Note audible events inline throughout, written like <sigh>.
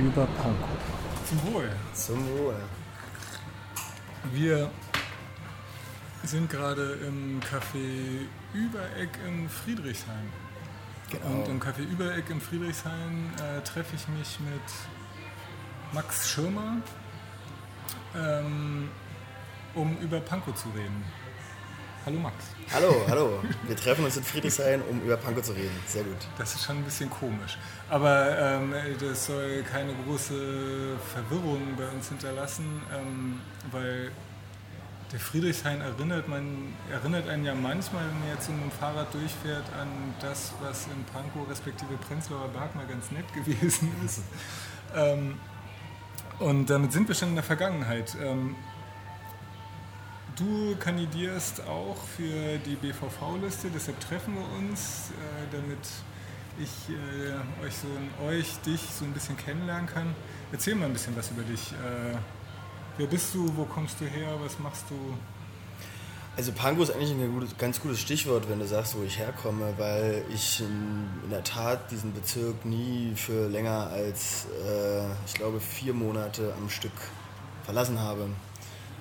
Über Pankow. Zum Wohl. Zum Wohl. Wir sind gerade im Café Übereck in Friedrichshain. Genau. Und im Café Übereck in Friedrichshain äh, treffe ich mich mit Max Schirmer, ähm, um über Pankow zu reden. Hallo Max. Hallo, hallo. Wir treffen uns in Friedrichshain, um über Pankow zu reden. Sehr gut. Das ist schon ein bisschen komisch. Aber ähm, das soll keine große Verwirrung bei uns hinterlassen, ähm, weil der Friedrichshain erinnert, man, erinnert einen ja manchmal, wenn man jetzt mit dem Fahrrad durchfährt, an das, was in Pankow respektive Prenzlauer Berg mal ganz nett <laughs> gewesen ist. Ähm, und damit sind wir schon in der Vergangenheit. Du kandidierst auch für die BVV-Liste, deshalb treffen wir uns, äh, damit ich äh, euch, so, euch, dich so ein bisschen kennenlernen kann. Erzähl mal ein bisschen was über dich. Äh, wer bist du, wo kommst du her, was machst du? Also Pankow ist eigentlich ein ganz gutes Stichwort, wenn du sagst, wo ich herkomme, weil ich in, in der Tat diesen Bezirk nie für länger als, äh, ich glaube, vier Monate am Stück verlassen habe.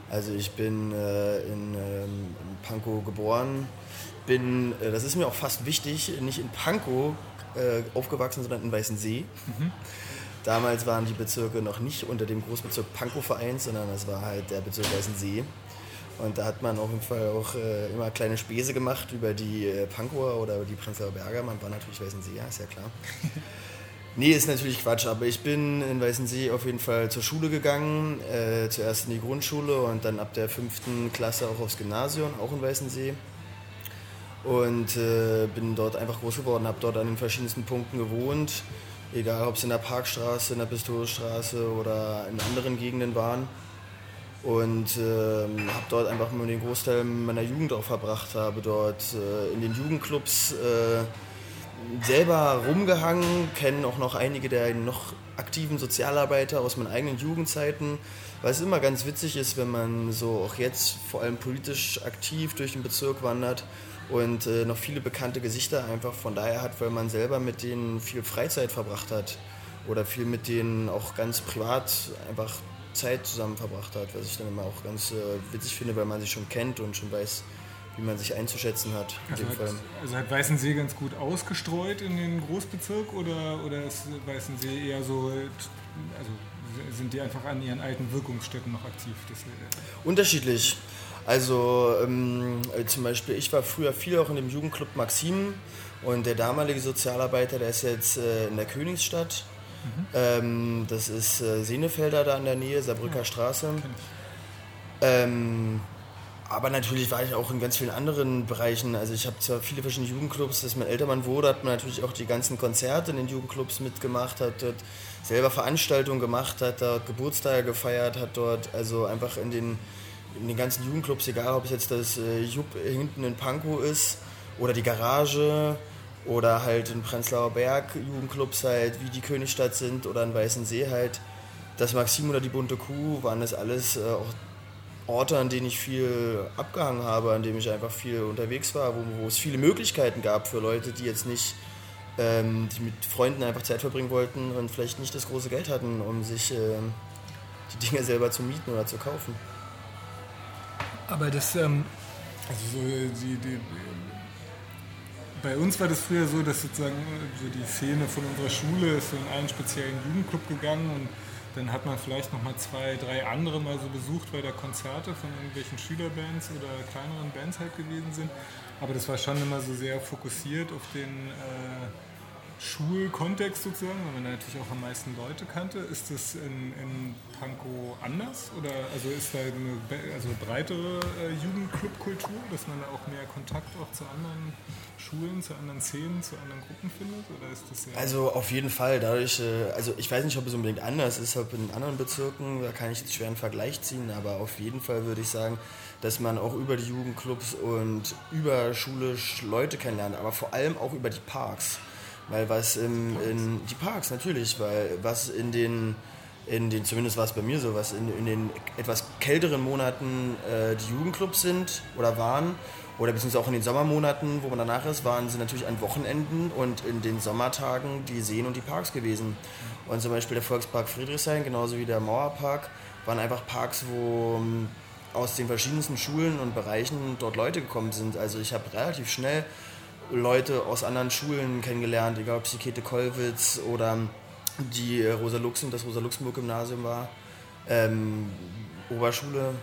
Also ich bin äh, in, ähm, in Pankow geboren, bin, äh, das ist mir auch fast wichtig, nicht in Pankow äh, aufgewachsen, sondern in Weißensee. Mhm. <laughs> Damals waren die Bezirke noch nicht unter dem Großbezirk Pankow vereint, sondern das war halt der Bezirk Weißensee. Und da hat man auf jeden Fall auch äh, immer kleine Späße gemacht über die äh, Pankower oder die Prenzlauer Berger. Man war natürlich Weißensee, ja, ist ja klar. <laughs> Nee, ist natürlich Quatsch, aber ich bin in Weißensee auf jeden Fall zur Schule gegangen. Äh, zuerst in die Grundschule und dann ab der fünften Klasse auch aufs Gymnasium, auch in Weißensee. Und äh, bin dort einfach groß geworden, habe dort an den verschiedensten Punkten gewohnt. Egal, ob es in der Parkstraße, in der Pistoriusstraße oder in anderen Gegenden waren. Und äh, habe dort einfach mal den Großteil meiner Jugend auch verbracht, habe dort äh, in den Jugendclubs äh, selber rumgehangen, kenne auch noch einige der noch aktiven Sozialarbeiter aus meinen eigenen Jugendzeiten, es immer ganz witzig ist, wenn man so auch jetzt vor allem politisch aktiv durch den Bezirk wandert und äh, noch viele bekannte Gesichter einfach von daher hat, weil man selber mit denen viel Freizeit verbracht hat oder viel mit denen auch ganz privat einfach Zeit zusammen verbracht hat, was ich dann immer auch ganz äh, witzig finde, weil man sich schon kennt und schon weiß, wie man sich einzuschätzen hat. Also hat, also hat Weißensee ganz gut ausgestreut in den Großbezirk oder, oder ist Weißensee eher so, also sind die einfach an ihren alten Wirkungsstätten noch aktiv? Das, Unterschiedlich. Also ähm, zum Beispiel, ich war früher viel auch in dem Jugendclub Maxim und der damalige Sozialarbeiter, der ist jetzt äh, in der Königsstadt. Mhm. Ähm, das ist äh, Senefelder da in der Nähe, Saarbrücker ja, Straße. Ähm, aber natürlich war ich auch in ganz vielen anderen Bereichen. Also ich habe zwar viele verschiedene Jugendclubs, dass man älter man wurde, hat man natürlich auch die ganzen Konzerte in den Jugendclubs mitgemacht, hat dort selber Veranstaltungen gemacht, hat dort Geburtstage gefeiert, hat dort also einfach in den, in den ganzen Jugendclubs, egal ob es jetzt das äh, Jupp hinten in Pankow ist oder die Garage oder halt in Prenzlauer Berg Jugendclubs halt, wie die Königstadt sind oder in Weißensee halt, das Maxim oder die Bunte Kuh waren das alles äh, auch Orte, an denen ich viel abgehangen habe, an denen ich einfach viel unterwegs war, wo, wo es viele Möglichkeiten gab für Leute, die jetzt nicht, ähm, die mit Freunden einfach Zeit verbringen wollten und vielleicht nicht das große Geld hatten, um sich äh, die Dinge selber zu mieten oder zu kaufen. Aber das, ähm, also so die, die, bei uns war das früher so, dass sozusagen so die Szene von unserer Schule ist in einen speziellen Jugendclub gegangen und dann hat man vielleicht noch mal zwei, drei andere mal so besucht, weil da Konzerte von irgendwelchen Schülerbands oder kleineren Bands halt gewesen sind. Aber das war schon immer so sehr fokussiert auf den äh, Schulkontext sozusagen, weil man natürlich auch am meisten Leute kannte. Ist das in, in Pankow anders? Oder also ist da eine also breitere äh, Jugendclubkultur, dass man da auch mehr Kontakt auch zu anderen Schulen, zu anderen Szenen, zu anderen Gruppen findet? Oder ist das also auf jeden Fall. Dadurch, äh, also ich weiß nicht, ob es unbedingt anders ist, ob in anderen Bezirken, da kann ich jetzt schwer einen Vergleich ziehen, aber auf jeden Fall würde ich sagen, dass man auch über die Jugendclubs und über schulisch Leute kennenlernt, aber vor allem auch über die Parks. Weil was im, in die Parks natürlich, weil was in den in den, zumindest war es bei mir so, was in, in den etwas kälteren Monaten äh, die Jugendclubs sind oder waren, oder beziehungsweise auch in den Sommermonaten, wo man danach ist, waren sie natürlich an Wochenenden und in den Sommertagen die Seen und die Parks gewesen. Und zum Beispiel der Volkspark Friedrichshain, genauso wie der Mauerpark, waren einfach Parks, wo ähm, aus den verschiedensten Schulen und Bereichen dort Leute gekommen sind. Also ich habe relativ schnell Leute aus anderen Schulen kennengelernt, egal ob es die Käthe Kollwitz oder die äh, Rosa Luxem, das Rosa Luxemburg Gymnasium war, ähm, Oberschule.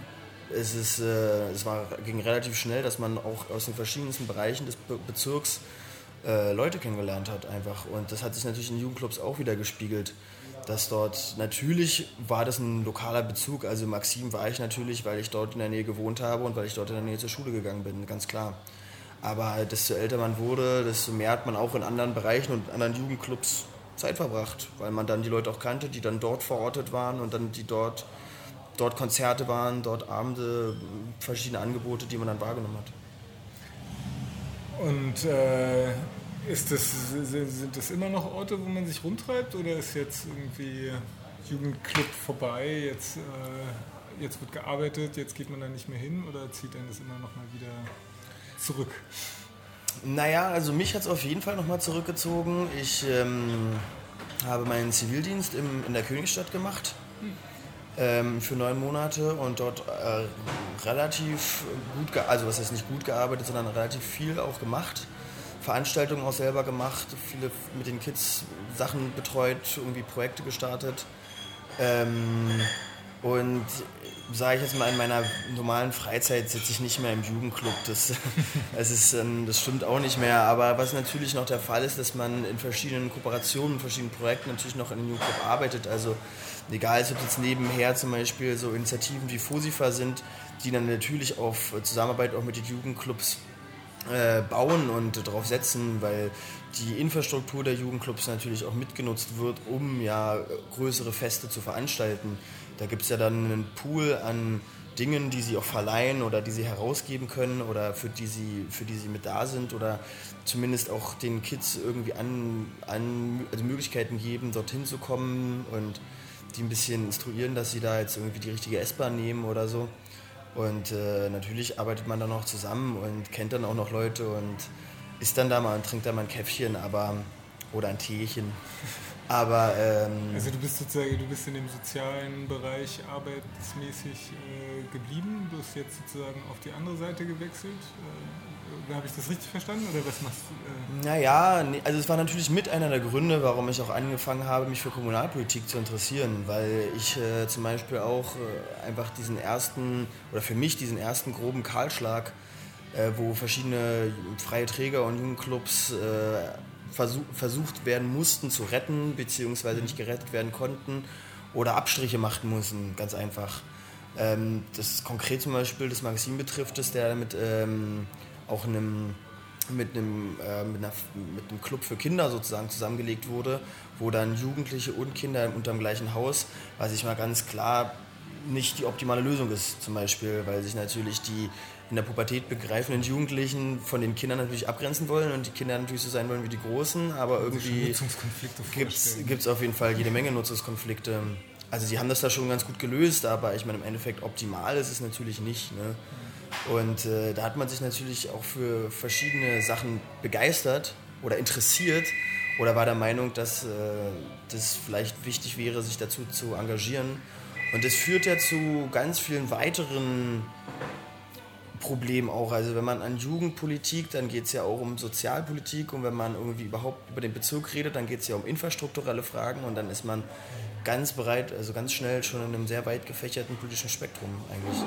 Es, ist, äh, es war, ging relativ schnell, dass man auch aus den verschiedensten Bereichen des Be Bezirks äh, Leute kennengelernt hat einfach. Und das hat sich natürlich in Jugendclubs auch wieder gespiegelt. Dass dort natürlich war das ein lokaler Bezug. Also Maxim war ich natürlich, weil ich dort in der Nähe gewohnt habe und weil ich dort in der Nähe zur Schule gegangen bin, ganz klar. Aber desto älter man wurde, desto mehr hat man auch in anderen Bereichen und anderen Jugendclubs Zeit verbracht, weil man dann die Leute auch kannte, die dann dort verortet waren und dann die dort, dort Konzerte waren, dort Abende, verschiedene Angebote, die man dann wahrgenommen hat. Und äh, ist das, sind das immer noch Orte, wo man sich rumtreibt oder ist jetzt irgendwie Jugendclub vorbei, jetzt, äh, jetzt wird gearbeitet, jetzt geht man da nicht mehr hin oder zieht einen das immer noch mal wieder zurück? Naja, also mich hat es auf jeden Fall nochmal zurückgezogen. Ich ähm, habe meinen Zivildienst im, in der Königstadt gemacht ähm, für neun Monate und dort äh, relativ gut, also was heißt nicht gut gearbeitet, sondern relativ viel auch gemacht. Veranstaltungen auch selber gemacht, viele mit den Kids Sachen betreut, irgendwie Projekte gestartet. Ähm, und sage ich jetzt mal, in meiner normalen Freizeit sitze ich nicht mehr im Jugendclub. Das, <laughs> das, ist, ähm, das stimmt auch nicht mehr. Aber was natürlich noch der Fall ist, dass man in verschiedenen Kooperationen, in verschiedenen Projekten natürlich noch in den Jugendclub arbeitet. Also egal, ob jetzt nebenher zum Beispiel so Initiativen wie FOSIFA sind, die dann natürlich auf Zusammenarbeit auch mit den Jugendclubs äh, bauen und darauf setzen, weil die Infrastruktur der Jugendclubs natürlich auch mitgenutzt wird, um ja größere Feste zu veranstalten. Da gibt es ja dann einen Pool an Dingen, die sie auch verleihen oder die sie herausgeben können oder für die sie, für die sie mit da sind oder zumindest auch den Kids irgendwie an, an also Möglichkeiten geben, dorthin zu kommen und die ein bisschen instruieren, dass sie da jetzt irgendwie die richtige S-Bahn nehmen oder so. Und äh, natürlich arbeitet man dann auch zusammen und kennt dann auch noch Leute und isst dann da mal und trinkt da mal ein Käffchen aber, oder ein Teechen. <laughs> Aber ähm, also du bist sozusagen, du bist in dem sozialen Bereich arbeitsmäßig äh, geblieben, du hast jetzt sozusagen auf die andere Seite gewechselt. Äh, Habe ich das richtig verstanden oder was machst du? Äh? Naja, also es war natürlich mit einer der Gründe, warum ich auch angefangen habe, mich für Kommunalpolitik zu interessieren, weil ich äh, zum Beispiel auch äh, einfach diesen ersten oder für mich diesen ersten groben Kahlschlag, äh, wo verschiedene freie Träger und Jugendclubs versucht werden mussten zu retten, beziehungsweise nicht gerettet werden konnten oder Abstriche machen mussten, ganz einfach. Ähm, das konkret zum Beispiel das Magazin betrifft, dass der mit ähm, auch einem, mit, einem, äh, mit, einer, mit einem Club für Kinder sozusagen zusammengelegt wurde, wo dann Jugendliche und Kinder unter dem gleichen Haus, was ich mal ganz klar nicht die optimale Lösung ist, zum Beispiel, weil sich natürlich die in der Pubertät begreifenden Jugendlichen von den Kindern natürlich abgrenzen wollen und die Kinder natürlich so sein wollen wie die Großen, aber irgendwie gibt es auf jeden Fall jede Menge Nutzungskonflikte. Also sie haben das da schon ganz gut gelöst, aber ich meine im Endeffekt optimal ist es natürlich nicht. Ne? Und äh, da hat man sich natürlich auch für verschiedene Sachen begeistert oder interessiert oder war der Meinung, dass äh, das vielleicht wichtig wäre, sich dazu zu engagieren. Und das führt ja zu ganz vielen weiteren Problem auch. Also wenn man an Jugendpolitik, dann geht es ja auch um Sozialpolitik und wenn man irgendwie überhaupt über den Bezirk redet, dann geht es ja um infrastrukturelle Fragen und dann ist man ganz bereit, also ganz schnell schon in einem sehr weit gefächerten politischen Spektrum eigentlich.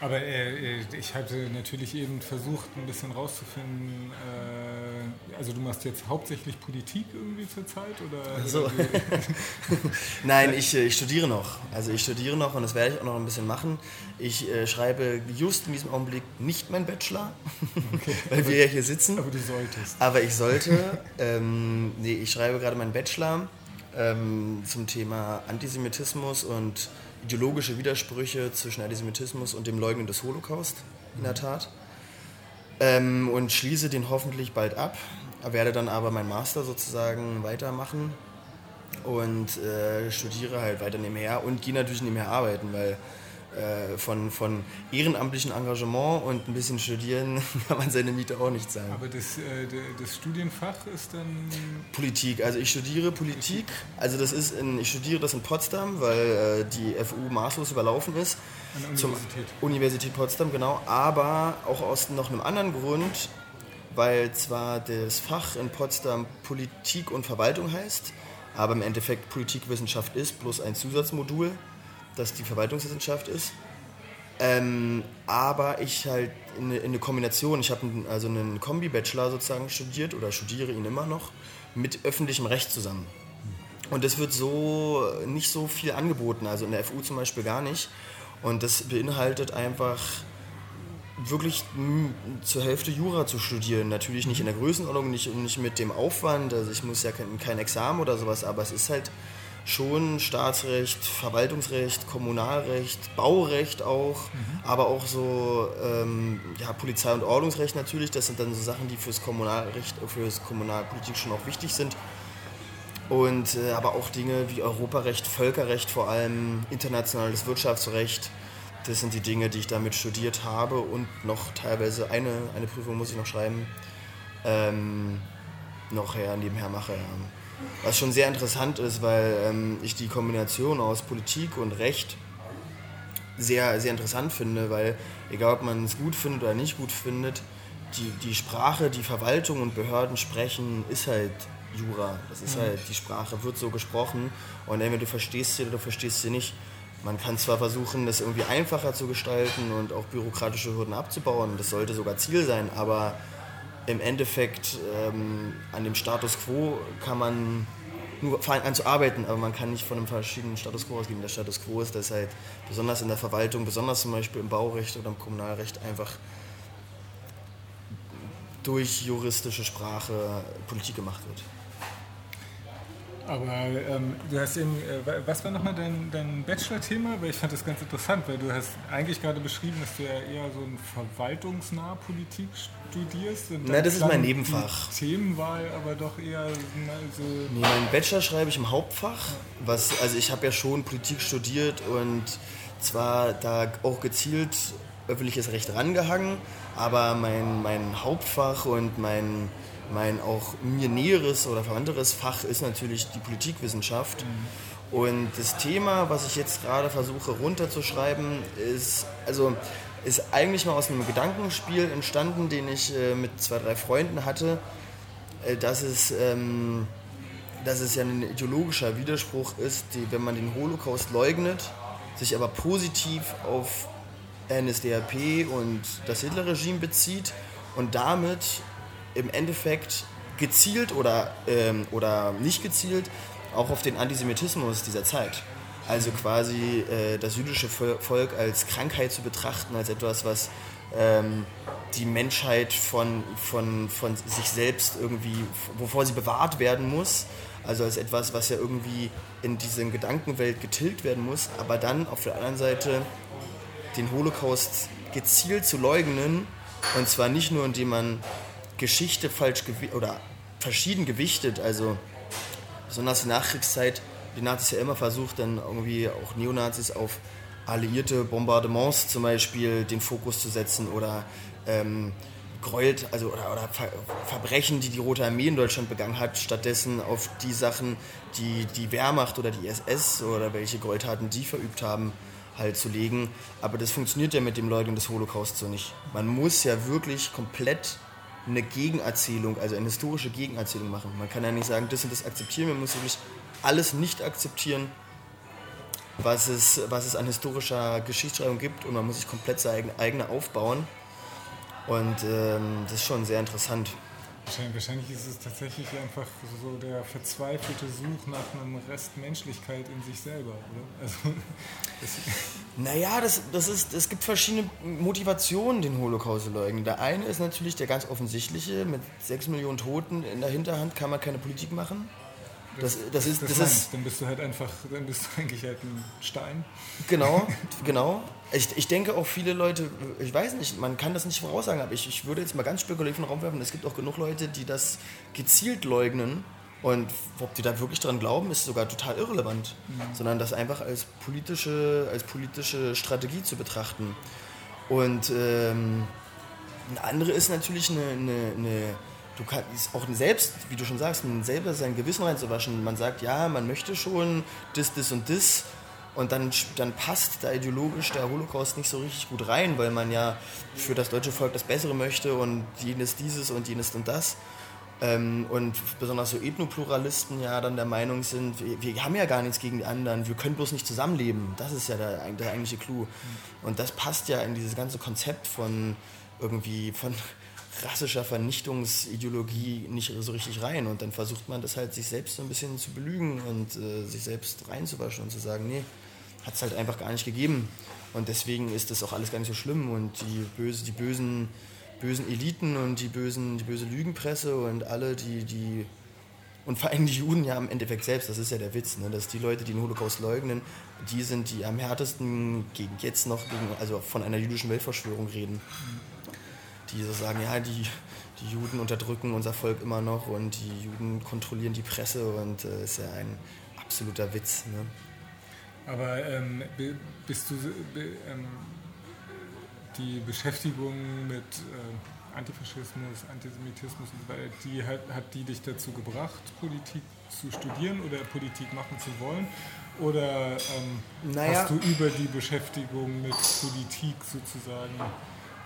Aber äh, ich hatte natürlich eben versucht, ein bisschen rauszufinden, äh, also du machst jetzt hauptsächlich Politik irgendwie zur Zeit? Oder, so. <laughs> Nein, ich, äh, ich studiere noch. Also ich studiere noch und das werde ich auch noch ein bisschen machen. Ich äh, schreibe just in diesem Augenblick nicht meinen Bachelor, <laughs> okay. weil wir ja hier sitzen. Aber du solltest. Aber ich sollte. <laughs> ähm, nee, ich schreibe gerade meinen Bachelor ähm, zum Thema Antisemitismus und ideologische Widersprüche zwischen Antisemitismus und dem Leugnen des Holocaust, in der Tat. Ähm, und schließe den hoffentlich bald ab, werde dann aber meinen Master sozusagen weitermachen und äh, studiere halt weiter nebenher und gehe natürlich nebenher arbeiten, weil äh, von, von ehrenamtlichem Engagement und ein bisschen studieren <laughs> kann man seine Miete auch nicht zahlen. Aber das, äh, das Studienfach ist dann. Politik. Also ich studiere Politik. Also das ist in, ich studiere das in Potsdam, weil äh, die FU maßlos überlaufen ist. An der Universität. Zum Universität Potsdam, genau. Aber auch aus noch einem anderen Grund, weil zwar das Fach in Potsdam Politik und Verwaltung heißt, aber im Endeffekt Politikwissenschaft ist, bloß ein Zusatzmodul dass die Verwaltungswissenschaft ist. Ähm, aber ich halt in, in eine Kombination, ich habe also einen Kombi-Bachelor sozusagen studiert oder studiere ihn immer noch mit öffentlichem Recht zusammen. Und das wird so nicht so viel angeboten, also in der FU zum Beispiel gar nicht. Und das beinhaltet einfach wirklich zur Hälfte Jura zu studieren. Natürlich nicht in der Größenordnung, nicht, nicht mit dem Aufwand, also ich muss ja kein, kein Examen oder sowas, aber es ist halt schon Staatsrecht, Verwaltungsrecht, Kommunalrecht, Baurecht auch, mhm. aber auch so ähm, ja, Polizei- und Ordnungsrecht natürlich. Das sind dann so Sachen, die fürs Kommunalrecht, fürs Kommunalpolitik schon auch wichtig sind. Und äh, aber auch Dinge wie Europarecht, Völkerrecht, vor allem internationales Wirtschaftsrecht. Das sind die Dinge, die ich damit studiert habe und noch teilweise eine, eine Prüfung muss ich noch schreiben, ähm, noch her, nebenher mache. Ja. Was schon sehr interessant ist, weil ähm, ich die Kombination aus Politik und Recht sehr, sehr interessant finde, weil egal ob man es gut findet oder nicht gut findet, die, die Sprache, die Verwaltung und Behörden sprechen, ist halt Jura. Das ist mhm. halt, die Sprache wird so gesprochen und entweder du verstehst sie oder du verstehst sie nicht. Man kann zwar versuchen, das irgendwie einfacher zu gestalten und auch bürokratische Hürden abzubauen, das sollte sogar Ziel sein, aber im Endeffekt ähm, an dem Status quo kann man nur fangen an aber man kann nicht von einem verschiedenen Status quo ausgehen. Der Status quo ist, dass halt besonders in der Verwaltung, besonders zum Beispiel im Baurecht oder im Kommunalrecht einfach durch juristische Sprache Politik gemacht wird. Aber ähm, du hast eben, äh, was war nochmal dein, dein Bachelor-Thema? Weil ich fand das ganz interessant, weil du hast eigentlich gerade beschrieben, dass du ja eher so ein verwaltungsnahe Politik studierst. Na, das ist mein Nebenfach. Themenwahl aber doch eher so... Nee, meinen Bachelor schreibe ich im Hauptfach. Was, also ich habe ja schon Politik studiert und zwar da auch gezielt öffentliches Recht rangehangen, aber mein, mein Hauptfach und mein mein auch mir näheres oder verwandteres Fach ist natürlich die Politikwissenschaft. Mhm. Und das Thema, was ich jetzt gerade versuche runterzuschreiben, ist, also ist eigentlich mal aus einem Gedankenspiel entstanden, den ich äh, mit zwei, drei Freunden hatte, äh, dass, es, ähm, dass es ja ein ideologischer Widerspruch ist, die, wenn man den Holocaust leugnet, sich aber positiv auf NSDAP und das Hitlerregime bezieht und damit im Endeffekt gezielt oder, ähm, oder nicht gezielt auch auf den Antisemitismus dieser Zeit. Also quasi äh, das jüdische Volk als Krankheit zu betrachten, als etwas, was ähm, die Menschheit von, von, von sich selbst irgendwie, wovor sie bewahrt werden muss. Also als etwas, was ja irgendwie in diese Gedankenwelt getilgt werden muss, aber dann auf der anderen Seite den Holocaust gezielt zu leugnen. Und zwar nicht nur, indem man Geschichte falsch oder verschieden gewichtet. Also besonders in Nachkriegszeit, die Nazis ja immer versucht, dann irgendwie auch Neonazis auf alliierte Bombardements zum Beispiel den Fokus zu setzen oder ähm, Gräuelt, also oder, oder Ver Verbrechen, die die Rote Armee in Deutschland begangen hat, stattdessen auf die Sachen, die die Wehrmacht oder die SS oder welche Gräueltaten die verübt haben, halt zu legen. Aber das funktioniert ja mit dem Leugnen des Holocaust so nicht. Man muss ja wirklich komplett eine Gegenerzählung, also eine historische Gegenerzählung machen. Man kann ja nicht sagen, das und das akzeptieren, man muss wirklich alles nicht akzeptieren, was es, was es an historischer Geschichtsschreibung gibt und man muss sich komplett seine eigene aufbauen. Und ähm, das ist schon sehr interessant. Wahrscheinlich, ist es tatsächlich einfach so der verzweifelte Such nach einem Rest Menschlichkeit in sich selber, oder? Also, <laughs> naja, das, das ist, es gibt verschiedene Motivationen, den Holocaust zu leugnen. Der eine ist natürlich der ganz offensichtliche, mit sechs Millionen Toten in der Hinterhand kann man keine Politik machen. Das, das, ist, das, das ist, dann bist du halt einfach, dann bist du <laughs> eigentlich halt ein Stein. Genau, <laughs> genau. Ich, ich denke auch viele Leute, ich weiß nicht, man kann das nicht voraussagen, aber ich, ich würde jetzt mal ganz spekulativ in den Raum werfen, es gibt auch genug Leute, die das gezielt leugnen Und ob die da wirklich dran glauben, ist sogar total irrelevant, mhm. sondern das einfach als politische, als politische Strategie zu betrachten. Und ähm, eine andere ist natürlich eine, eine, eine du kannst auch selbst, wie du schon sagst, selber sein Gewissen reinzuwaschen. Man sagt, ja, man möchte schon das, das und das. Und dann, dann passt da ideologisch der Holocaust nicht so richtig gut rein, weil man ja für das deutsche Volk das Bessere möchte und jenes dieses und jenes und das. Ähm, und besonders so Ethnopluralisten ja dann der Meinung sind, wir, wir, haben ja gar nichts gegen die anderen, wir können bloß nicht zusammenleben. Das ist ja der, der eigentliche Clou. Und das passt ja in dieses ganze Konzept von irgendwie von rassischer Vernichtungsideologie nicht so richtig rein. Und dann versucht man das halt sich selbst so ein bisschen zu belügen und äh, sich selbst reinzuwaschen und zu sagen, nee, hat es halt einfach gar nicht gegeben. Und deswegen ist das auch alles gar nicht so schlimm. Und die, böse, die bösen, bösen Eliten und die, bösen, die böse Lügenpresse und alle, die, die und vor allem die Juden ja im Endeffekt selbst, das ist ja der Witz, ne? dass die Leute, die den Holocaust leugnen, die sind, die am härtesten gegen jetzt noch gegen, also von einer jüdischen Weltverschwörung reden die so sagen, ja, die, die Juden unterdrücken unser Volk immer noch und die Juden kontrollieren die Presse und äh, ist ja ein absoluter Witz. Ne? Aber ähm, bist du ähm, die Beschäftigung mit äh, Antifaschismus, Antisemitismus, die hat, hat die dich dazu gebracht, Politik zu studieren oder Politik machen zu wollen? Oder ähm, naja. hast du über die Beschäftigung mit Politik sozusagen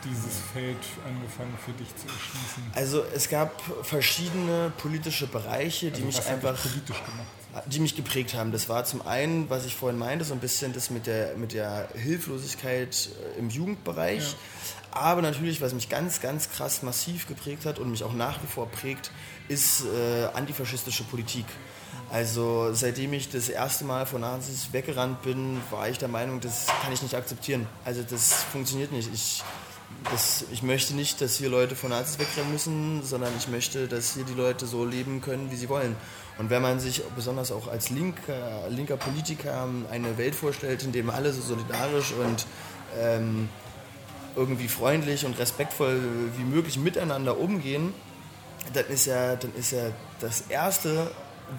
dieses Feld angefangen für dich zu erschließen? Also es gab verschiedene politische Bereiche, die also mich einfach politisch gemacht die mich geprägt haben. Das war zum einen, was ich vorhin meinte, so ein bisschen das mit der, mit der Hilflosigkeit äh, im Jugendbereich. Ja. Aber natürlich, was mich ganz, ganz krass massiv geprägt hat und mich auch nach wie vor prägt, ist äh, antifaschistische Politik. Also seitdem ich das erste Mal von Nazis weggerannt bin, war ich der Meinung, das kann ich nicht akzeptieren. Also das funktioniert nicht. Ich das, ich möchte nicht, dass hier Leute von Nazis wegrennen müssen, sondern ich möchte, dass hier die Leute so leben können, wie sie wollen. Und wenn man sich besonders auch als linker, linker Politiker eine Welt vorstellt, in der alle so solidarisch und ähm, irgendwie freundlich und respektvoll wie möglich miteinander umgehen, dann ist ja, dann ist ja das Erste,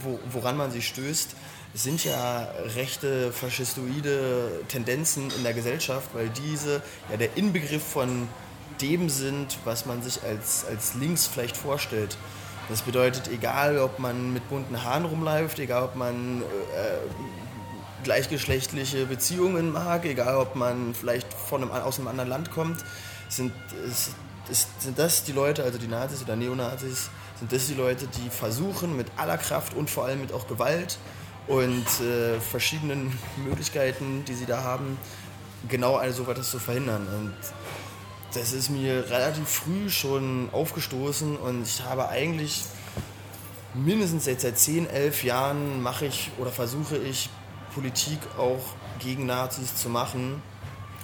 wo, woran man sich stößt, sind ja rechte, faschistoide Tendenzen in der Gesellschaft, weil diese ja der Inbegriff von dem sind, was man sich als, als links vielleicht vorstellt. Das bedeutet, egal ob man mit bunten Haaren rumläuft, egal ob man äh, gleichgeschlechtliche Beziehungen mag, egal ob man vielleicht von einem, aus einem anderen Land kommt, sind, ist, ist, sind das die Leute, also die Nazis oder Neonazis, sind das die Leute, die versuchen mit aller Kraft und vor allem mit auch Gewalt und äh, verschiedenen Möglichkeiten, die sie da haben, genau so etwas zu verhindern. Und das ist mir relativ früh schon aufgestoßen und ich habe eigentlich mindestens jetzt seit 10, 11 Jahren mache ich oder versuche ich Politik auch gegen Nazis zu machen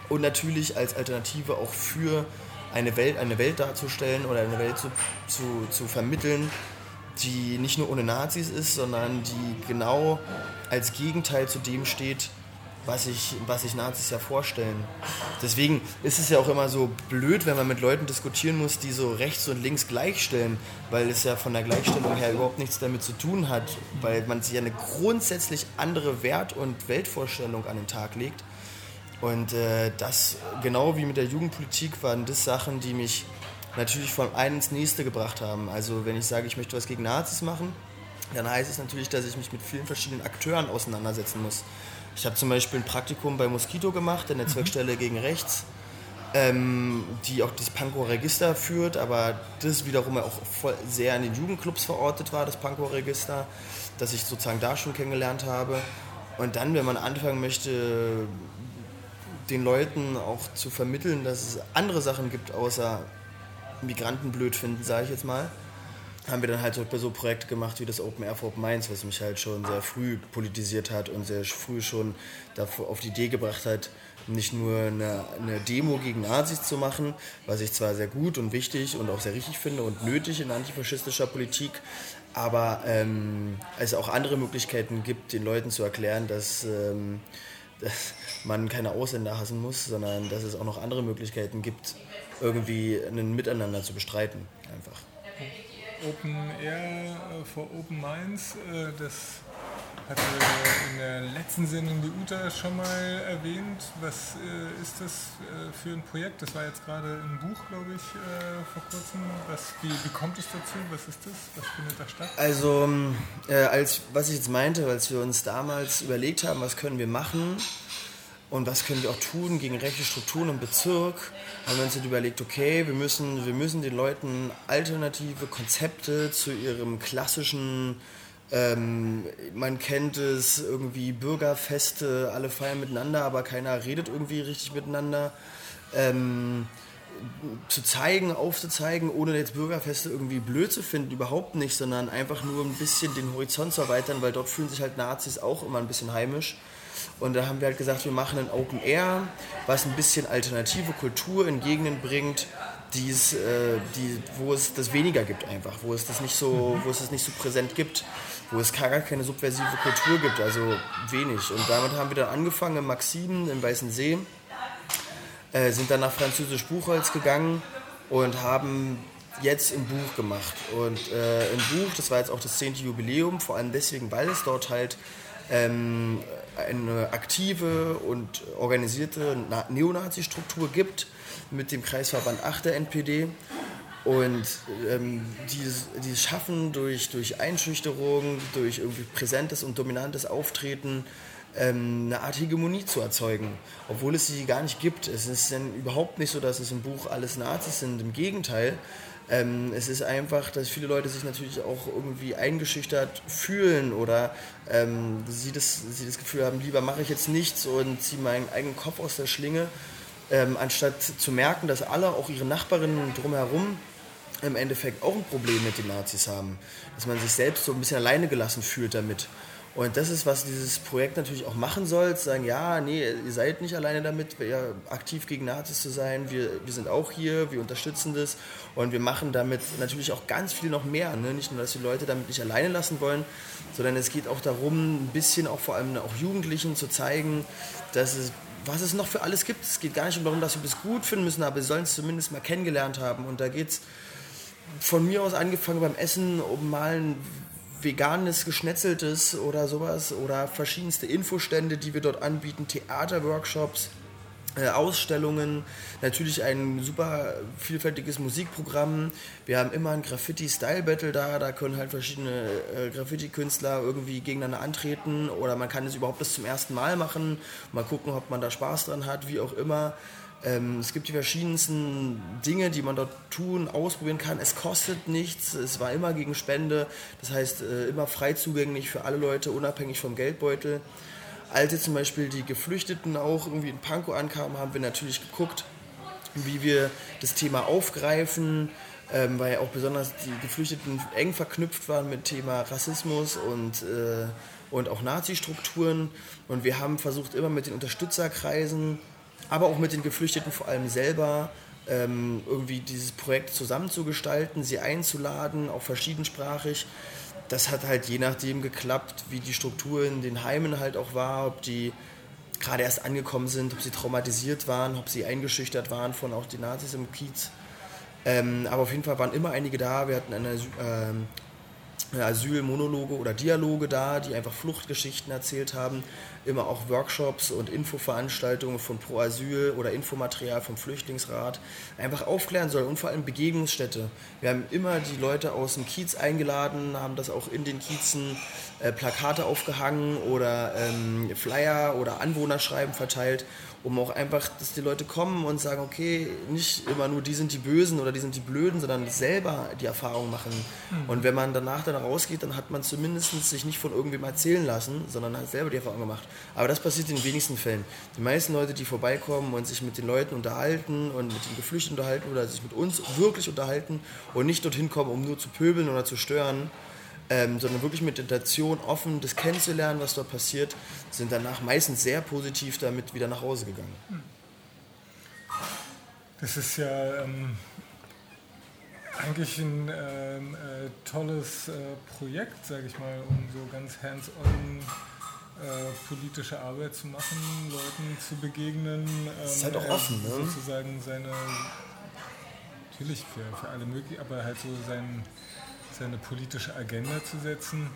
und natürlich als Alternative auch für eine Welt, eine Welt darzustellen oder eine Welt zu, zu, zu vermitteln, die nicht nur ohne Nazis ist, sondern die genau als Gegenteil zu dem steht, was sich was ich Nazis ja vorstellen. Deswegen ist es ja auch immer so blöd, wenn man mit Leuten diskutieren muss, die so rechts und links gleichstellen, weil es ja von der Gleichstellung her überhaupt nichts damit zu tun hat, weil man sich ja eine grundsätzlich andere Wert- und Weltvorstellung an den Tag legt. Und äh, das, genau wie mit der Jugendpolitik, waren das Sachen, die mich natürlich vom einen ins nächste gebracht haben. Also wenn ich sage, ich möchte was gegen Nazis machen, dann heißt es natürlich, dass ich mich mit vielen verschiedenen Akteuren auseinandersetzen muss. Ich habe zum Beispiel ein Praktikum bei Mosquito gemacht, der Netzwerkstelle mhm. gegen Rechts, ähm, die auch das Pankow-Register führt, aber das wiederum auch voll sehr an den Jugendclubs verortet war, das Pankow-Register, das ich sozusagen da schon kennengelernt habe. Und dann, wenn man anfangen möchte, den Leuten auch zu vermitteln, dass es andere Sachen gibt, außer Migranten blöd finden, sage ich jetzt mal, haben wir dann halt so, Projekte gemacht wie das Open Air for Open Minds, was mich halt schon sehr früh politisiert hat und sehr früh schon auf die Idee gebracht hat, nicht nur eine, eine, Demo gegen Nazis zu machen, was ich zwar sehr gut und wichtig und auch sehr richtig finde und nötig in antifaschistischer Politik, aber ähm, es auch andere Möglichkeiten gibt, den Leuten zu erklären, dass, ähm, dass man keine Ausländer hassen muss, sondern dass es auch noch andere Möglichkeiten gibt, irgendwie ein Miteinander zu bestreiten. Einfach. Open Air for Open Minds. das hatte in der letzten Sendung die Uta schon mal erwähnt. Was äh, ist das äh, für ein Projekt? Das war jetzt gerade ein Buch, glaube ich, äh, vor kurzem. Was, wie, wie, kommt es dazu? Was ist das? Was findet da statt? Also, äh, als, was ich jetzt meinte, als wir uns damals überlegt haben, was können wir machen und was können wir auch tun gegen rechte Strukturen im Bezirk, haben wir uns jetzt überlegt, okay, wir müssen, wir müssen den Leuten alternative Konzepte zu ihrem klassischen ähm, man kennt es irgendwie Bürgerfeste, alle feiern miteinander, aber keiner redet irgendwie richtig miteinander. Ähm, zu zeigen, aufzuzeigen, ohne jetzt Bürgerfeste irgendwie blöd zu finden, überhaupt nicht, sondern einfach nur ein bisschen den Horizont zu erweitern, weil dort fühlen sich halt Nazis auch immer ein bisschen heimisch. Und da haben wir halt gesagt, wir machen ein Open Air, was ein bisschen alternative Kultur in Gegenden bringt, die's, äh, die, wo es das weniger gibt einfach, wo es das nicht so, wo es das nicht so präsent gibt wo es gar keine subversive Kultur gibt, also wenig. Und damit haben wir dann angefangen im Maxim im Weißen See, äh, sind dann nach Französisch Buchholz gegangen und haben jetzt im Buch gemacht. Und äh, im Buch, das war jetzt auch das 10. Jubiläum, vor allem deswegen, weil es dort halt ähm, eine aktive und organisierte Neonazi-Struktur gibt mit dem Kreisverband 8 der NPD und ähm, die, die schaffen durch, durch Einschüchterung, durch irgendwie präsentes und dominantes Auftreten ähm, eine Art Hegemonie zu erzeugen, obwohl es sie gar nicht gibt. Es ist dann überhaupt nicht so, dass es im Buch alles Nazis sind. Im Gegenteil, ähm, es ist einfach, dass viele Leute sich natürlich auch irgendwie eingeschüchtert fühlen oder ähm, sie, das, sie das Gefühl haben, lieber mache ich jetzt nichts und ziehe meinen eigenen Kopf aus der Schlinge, ähm, anstatt zu merken, dass alle, auch ihre Nachbarinnen drumherum, im Endeffekt auch ein Problem mit den Nazis haben. Dass man sich selbst so ein bisschen alleine gelassen fühlt damit. Und das ist, was dieses Projekt natürlich auch machen soll, zu sagen, ja, nee, ihr seid nicht alleine damit, ja, aktiv gegen Nazis zu sein, wir, wir sind auch hier, wir unterstützen das und wir machen damit natürlich auch ganz viel noch mehr. Ne? Nicht nur, dass die Leute damit nicht alleine lassen wollen, sondern es geht auch darum, ein bisschen auch vor allem auch Jugendlichen zu zeigen, dass es, was es noch für alles gibt. Es geht gar nicht darum, dass wir das gut finden müssen, aber sie sollen es zumindest mal kennengelernt haben und da geht es von mir aus angefangen beim Essen, um mal ein veganes, geschnetzeltes oder sowas oder verschiedenste Infostände, die wir dort anbieten, Theaterworkshops, äh, Ausstellungen, natürlich ein super vielfältiges Musikprogramm. Wir haben immer ein Graffiti-Style-Battle da, da können halt verschiedene äh, Graffiti-Künstler irgendwie gegeneinander antreten oder man kann es überhaupt das zum ersten Mal machen, mal gucken, ob man da Spaß dran hat, wie auch immer. Ähm, es gibt die verschiedensten Dinge, die man dort tun, ausprobieren kann. Es kostet nichts, es war immer gegen Spende, das heißt äh, immer frei zugänglich für alle Leute, unabhängig vom Geldbeutel. Als jetzt zum Beispiel die Geflüchteten auch irgendwie in Pankow ankamen, haben wir natürlich geguckt, wie wir das Thema aufgreifen, ähm, weil auch besonders die Geflüchteten eng verknüpft waren mit Thema Rassismus und, äh, und auch Nazi-Strukturen. Und wir haben versucht, immer mit den Unterstützerkreisen aber auch mit den Geflüchteten vor allem selber ähm, irgendwie dieses Projekt zusammenzugestalten, sie einzuladen, auch verschiedensprachig. Das hat halt je nachdem geklappt, wie die Struktur in den Heimen halt auch war, ob die gerade erst angekommen sind, ob sie traumatisiert waren, ob sie eingeschüchtert waren von auch den Nazis im Kiez. Ähm, aber auf jeden Fall waren immer einige da. Wir hatten eine ähm, Asylmonologe oder Dialoge da, die einfach Fluchtgeschichten erzählt haben. Immer auch Workshops und Infoveranstaltungen von Pro Asyl oder Infomaterial vom Flüchtlingsrat. Einfach aufklären soll und vor allem Begegnungsstätte. Wir haben immer die Leute aus dem Kiez eingeladen, haben das auch in den Kiezen äh, Plakate aufgehangen oder ähm, Flyer oder Anwohnerschreiben verteilt um auch einfach, dass die Leute kommen und sagen, okay, nicht immer nur die sind die Bösen oder die sind die Blöden, sondern selber die Erfahrung machen. Mhm. Und wenn man danach dann rausgeht, dann hat man zumindest sich nicht von irgendwem erzählen lassen, sondern hat selber die Erfahrung gemacht. Aber das passiert in den wenigsten Fällen. Die meisten Leute, die vorbeikommen und sich mit den Leuten unterhalten und mit den Geflüchteten unterhalten oder sich mit uns wirklich unterhalten und nicht dorthin kommen, um nur zu pöbeln oder zu stören, ähm, sondern wirklich mit Intention offen das kennenzulernen, was dort passiert, sind danach meistens sehr positiv damit wieder nach Hause gegangen. Das ist ja ähm, eigentlich ein ähm, äh, tolles äh, Projekt, sage ich mal, um so ganz hands-on äh, politische Arbeit zu machen, Leuten zu begegnen. das ist halt auch ähm, offen, ne? Sozusagen seine, natürlich für, für alle möglich, aber halt so sein seine politische Agenda zu setzen.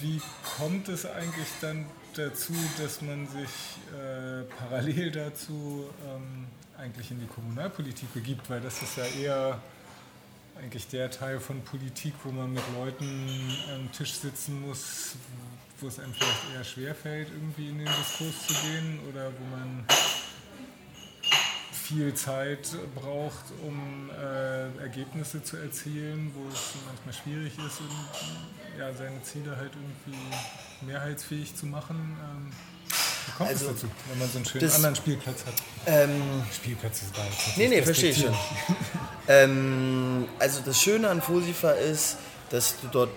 Wie kommt es eigentlich dann dazu, dass man sich äh, parallel dazu ähm, eigentlich in die Kommunalpolitik begibt? Weil das ist ja eher eigentlich der Teil von Politik, wo man mit Leuten am Tisch sitzen muss, wo es einem vielleicht eher schwerfällt, irgendwie in den Diskurs zu gehen oder wo man viel Zeit braucht, um äh, Ergebnisse zu erzielen, wo es manchmal schwierig ist, um, ja, seine Ziele halt irgendwie mehrheitsfähig zu machen. Ähm, wie kommt also, es dazu, wenn man so einen schönen anderen Spielplatz hat? Ähm, Spielplatz ist geil. Nee, nee, verstehe ich schon. <laughs> ähm, also das Schöne an Fosifa ist, dass du dort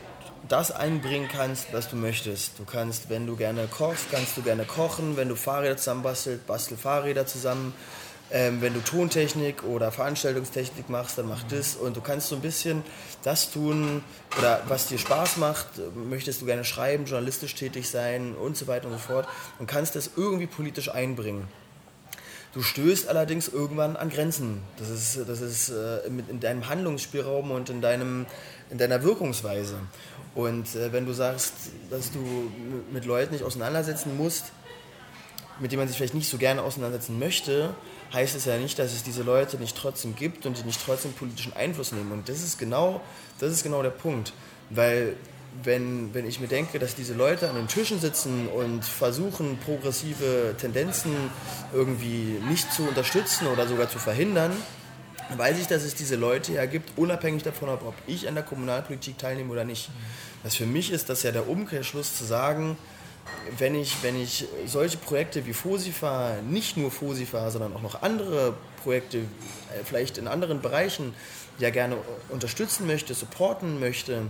das einbringen kannst, was du möchtest. Du kannst, wenn du gerne kochst, kannst du gerne kochen. Wenn du Fahrräder zusammen bastelst, bastel Fahrräder zusammen. Ähm, wenn du Tontechnik oder Veranstaltungstechnik machst, dann mach das. Und du kannst so ein bisschen das tun, oder was dir Spaß macht. Möchtest du gerne schreiben, journalistisch tätig sein und so weiter und so fort. Und kannst das irgendwie politisch einbringen. Du stößt allerdings irgendwann an Grenzen. Das ist, das ist äh, in deinem Handlungsspielraum und in, deinem, in deiner Wirkungsweise. Und äh, wenn du sagst, dass du mit Leuten nicht auseinandersetzen musst, mit denen man sich vielleicht nicht so gerne auseinandersetzen möchte, heißt es ja nicht, dass es diese Leute nicht trotzdem gibt und die nicht trotzdem politischen Einfluss nehmen. Und das ist genau, das ist genau der Punkt. Weil wenn, wenn ich mir denke, dass diese Leute an den Tischen sitzen und versuchen, progressive Tendenzen irgendwie nicht zu unterstützen oder sogar zu verhindern, weiß ich, dass es diese Leute ja gibt, unabhängig davon, ob ich an der Kommunalpolitik teilnehme oder nicht. Das für mich ist das ja der Umkehrschluss zu sagen, wenn ich, wenn ich solche Projekte wie FOSIFA, nicht nur FOSIFA, sondern auch noch andere Projekte, äh, vielleicht in anderen Bereichen, ja gerne unterstützen möchte, supporten möchte,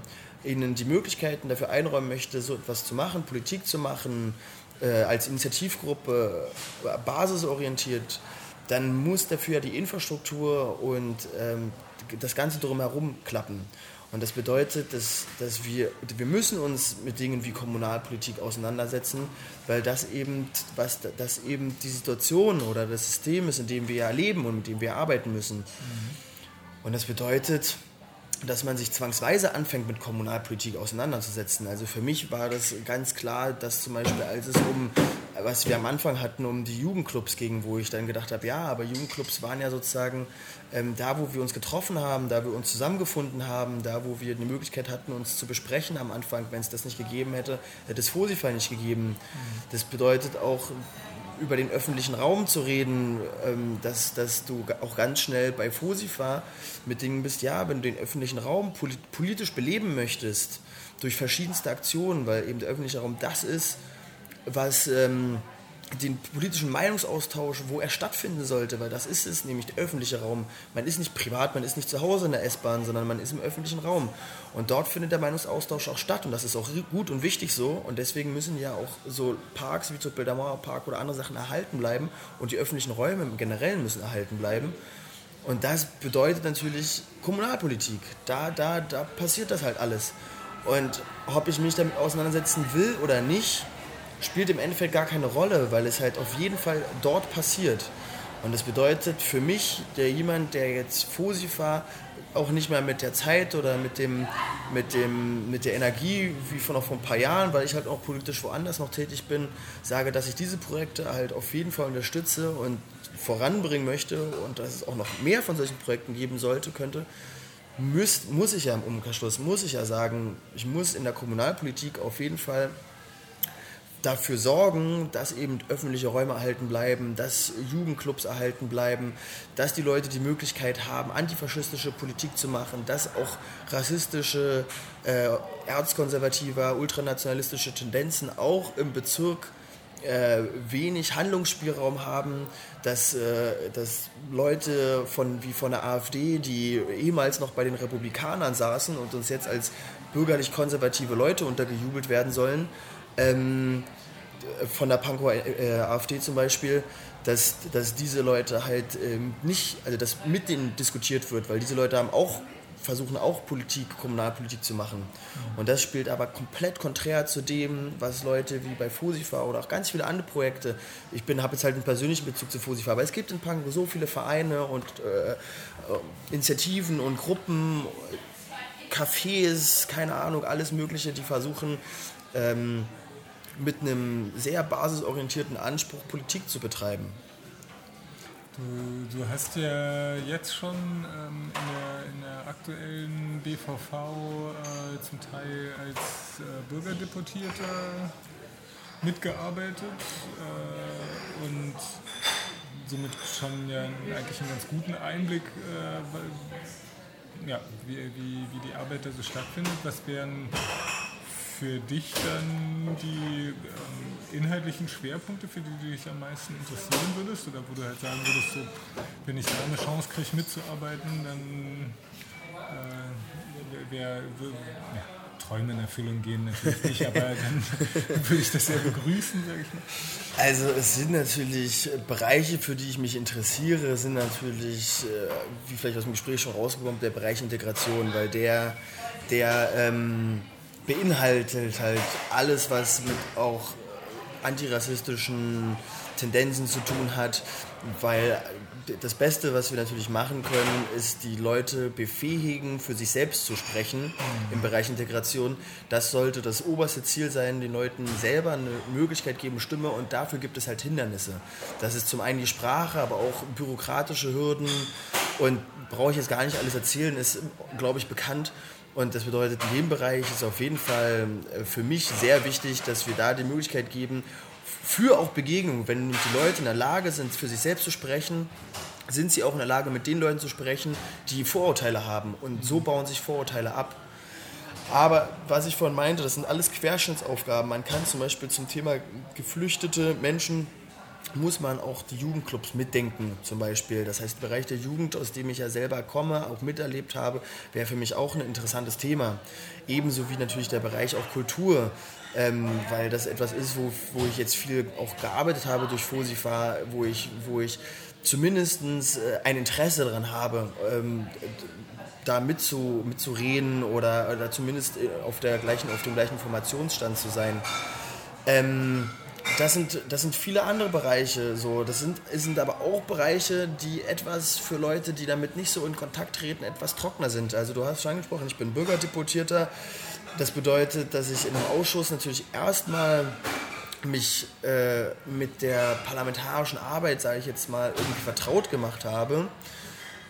ihnen die Möglichkeiten dafür einräumen möchte, so etwas zu machen, Politik zu machen, äh, als Initiativgruppe äh, basisorientiert, dann muss dafür die Infrastruktur und ähm, das Ganze drumherum klappen. Und das bedeutet, dass, dass wir, wir müssen uns mit Dingen wie Kommunalpolitik auseinandersetzen, weil das eben, was, das eben die Situation oder das System ist, in dem wir ja leben und mit dem wir arbeiten müssen. Mhm. Und das bedeutet, dass man sich zwangsweise anfängt mit Kommunalpolitik auseinanderzusetzen. Also für mich war das ganz klar, dass zum Beispiel als es um, was wir am Anfang hatten, um die Jugendclubs ging, wo ich dann gedacht habe, ja, aber Jugendclubs waren ja sozusagen ähm, da, wo wir uns getroffen haben, da wir uns zusammengefunden haben, da, wo wir die Möglichkeit hatten, uns zu besprechen am Anfang. Wenn es das nicht gegeben hätte, hätte es Fosify nicht gegeben. Mhm. Das bedeutet auch, über den öffentlichen Raum zu reden, ähm, dass, dass du auch ganz schnell bei Fosifa mit Dingen bist, ja, wenn du den öffentlichen Raum politisch beleben möchtest, durch verschiedenste Aktionen, weil eben der öffentliche Raum das ist, was ähm, den politischen Meinungsaustausch, wo er stattfinden sollte, weil das ist es, nämlich der öffentliche Raum. Man ist nicht privat, man ist nicht zu Hause in der S-Bahn, sondern man ist im öffentlichen Raum. Und dort findet der Meinungsaustausch auch statt und das ist auch gut und wichtig so. Und deswegen müssen ja auch so Parks wie zum Beispiel der Mauerpark oder andere Sachen erhalten bleiben und die öffentlichen Räume im Generellen müssen erhalten bleiben. Und das bedeutet natürlich Kommunalpolitik. Da, da, da passiert das halt alles. Und ob ich mich damit auseinandersetzen will oder nicht, spielt im Endeffekt gar keine Rolle, weil es halt auf jeden Fall dort passiert. Und das bedeutet für mich, der jemand, der jetzt Fosifa auch nicht mehr mit der Zeit oder mit, dem, mit, dem, mit der Energie wie von vor ein paar Jahren, weil ich halt auch politisch woanders noch tätig bin, sage, dass ich diese Projekte halt auf jeden Fall unterstütze und voranbringen möchte und dass es auch noch mehr von solchen Projekten geben sollte, könnte, muss, muss ich ja im Umkehrschluss, muss ich ja sagen, ich muss in der Kommunalpolitik auf jeden Fall dafür sorgen, dass eben öffentliche Räume erhalten bleiben, dass Jugendclubs erhalten bleiben, dass die Leute die Möglichkeit haben, antifaschistische Politik zu machen, dass auch rassistische, äh, erzkonservative, ultranationalistische Tendenzen auch im Bezirk äh, wenig Handlungsspielraum haben, dass, äh, dass Leute von, wie von der AfD, die ehemals noch bei den Republikanern saßen und uns jetzt als bürgerlich-konservative Leute untergejubelt werden sollen, ähm, von der Pankower äh, AfD zum Beispiel, dass, dass diese Leute halt ähm, nicht, also dass mit denen diskutiert wird, weil diese Leute haben auch versuchen auch Politik, Kommunalpolitik zu machen. Und das spielt aber komplett konträr zu dem, was Leute wie bei Fosifa oder auch ganz viele andere Projekte, ich habe jetzt halt einen persönlichen Bezug zu Fosifa, aber es gibt in Pankow so viele Vereine und äh, äh Initiativen und Gruppen, Cafés, keine Ahnung, alles Mögliche, die versuchen ähm, mit einem sehr basisorientierten Anspruch Politik zu betreiben. Du, du hast ja jetzt schon ähm, in, der, in, der, aktuellen BVV äh, zum Teil als äh, Bürgerdeputierter mitgearbeitet äh, und somit schon ja eigentlich einen ganz guten Einblick, äh, ja, wie, wie, wie die Arbeit da so stattfindet. Was wären für dich dann die ähm, inhaltlichen Schwerpunkte, für die du dich am meisten interessieren würdest? Oder wo du halt sagen würdest, so, wenn ich da eine Chance kriege mitzuarbeiten, dann äh, wäre wär, ja, Träume in Erfüllung gehen natürlich nicht, aber dann <laughs> würde ich das sehr begrüßen, sage ich mal. Also es sind natürlich Bereiche, für die ich mich interessiere, sind natürlich, äh, wie vielleicht aus dem Gespräch schon rausgekommen, der Bereich Integration, weil der, der ähm, beinhaltet halt alles, was mit auch antirassistischen Tendenzen zu tun hat, weil das Beste, was wir natürlich machen können, ist die Leute befähigen, für sich selbst zu sprechen im Bereich Integration. Das sollte das oberste Ziel sein, den Leuten selber eine Möglichkeit geben, Stimme und dafür gibt es halt Hindernisse. Das ist zum einen die Sprache, aber auch bürokratische Hürden und brauche ich jetzt gar nicht alles erzählen, ist, glaube ich, bekannt. Und das bedeutet, in dem Bereich ist auf jeden Fall äh, für mich sehr wichtig, dass wir da die Möglichkeit geben, für auch Begegnungen, wenn die Leute in der Lage sind, für sich selbst zu sprechen, sind sie auch in der Lage, mit den Leuten zu sprechen, die Vorurteile haben. Und so bauen sich Vorurteile ab. Aber was ich vorhin meinte, das sind alles Querschnittsaufgaben. Man kann zum Beispiel zum Thema geflüchtete Menschen muss man auch die Jugendclubs mitdenken, zum Beispiel. Das heißt, der Bereich der Jugend, aus dem ich ja selber komme, auch miterlebt habe, wäre für mich auch ein interessantes Thema. Ebenso wie natürlich der Bereich auch Kultur, ähm, weil das etwas ist, wo, wo ich jetzt viel auch gearbeitet habe durch FOSIFA, wo ich, wo ich zumindest äh, ein Interesse daran habe, ähm, da mitzu, mitzureden oder, oder zumindest äh, auf, der gleichen, auf dem gleichen Informationsstand zu sein. Ähm, das sind, das sind viele andere Bereiche. So. Das sind, sind aber auch Bereiche, die etwas für Leute, die damit nicht so in Kontakt treten, etwas trockener sind. Also du hast schon angesprochen, ich bin Bürgerdeputierter. Das bedeutet, dass ich in einem Ausschuss natürlich erstmal mich äh, mit der parlamentarischen Arbeit, sage ich jetzt mal, irgendwie vertraut gemacht habe.